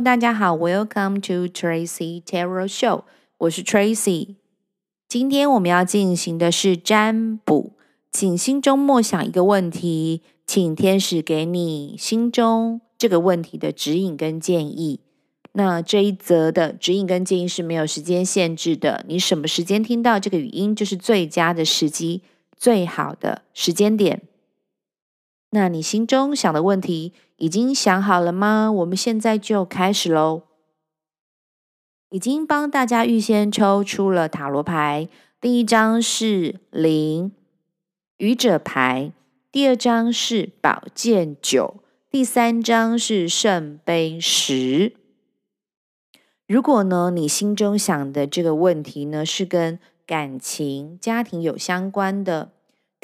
大家好，Welcome to Tracy Tarot Show，我是 Tracy。今天我们要进行的是占卜，请心中默想一个问题，请天使给你心中这个问题的指引跟建议。那这一则的指引跟建议是没有时间限制的，你什么时间听到这个语音就是最佳的时机，最好的时间点。那你心中想的问题已经想好了吗？我们现在就开始喽。已经帮大家预先抽出了塔罗牌，第一张是零，愚者牌，第二张是宝剑九，第三张是圣杯十。如果呢，你心中想的这个问题呢，是跟感情、家庭有相关的，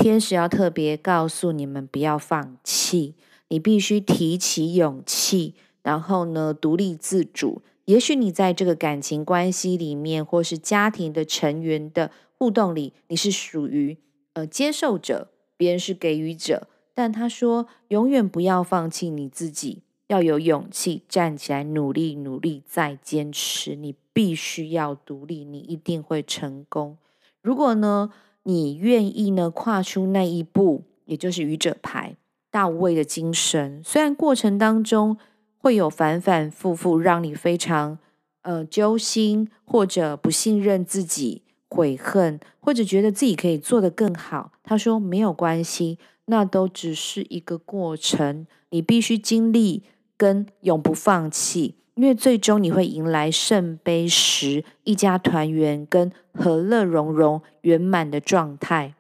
天使要特别告诉你们不要放弃，你必须提起勇气，然后呢，独立自主。也许你在这个感情关系里面，或是家庭的成员的互动里，你是属于呃接受者，别人是给予者，但他说永远不要放弃你自己。要有勇气站起来，努力，努力，再坚持。你必须要独立，你一定会成功。如果呢，你愿意呢，跨出那一步，也就是愚者牌，大无畏的精神。虽然过程当中会有反反复复，让你非常呃揪心，或者不信任自己，悔恨，或者觉得自己可以做得更好。他说没有关系，那都只是一个过程，你必须经历。跟永不放弃，因为最终你会迎来圣杯十，一家团圆跟和乐融融圆满的状态。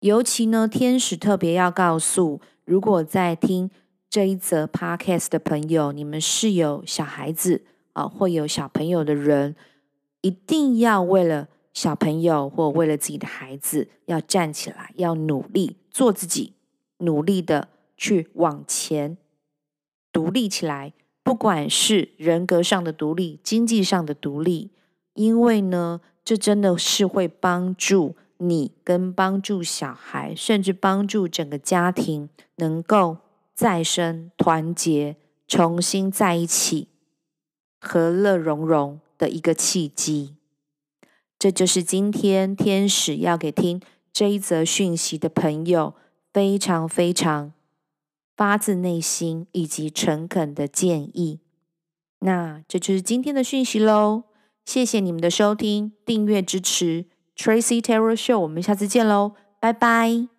尤其呢，天使特别要告诉，如果在听这一则 podcast 的朋友，你们是有小孩子啊，或有小朋友的人，一定要为了小朋友或为了自己的孩子，要站起来，要努力做自己，努力的去往前。独立起来，不管是人格上的独立、经济上的独立，因为呢，这真的是会帮助你，跟帮助小孩，甚至帮助整个家庭能够再生、团结、重新在一起、和乐融融的一个契机。这就是今天天使要给听这一则讯息的朋友，非常非常。发自内心以及诚恳的建议，那这就是今天的讯息喽。谢谢你们的收听、订阅支持，Tracy Terror Show，我们下次见喽，拜拜。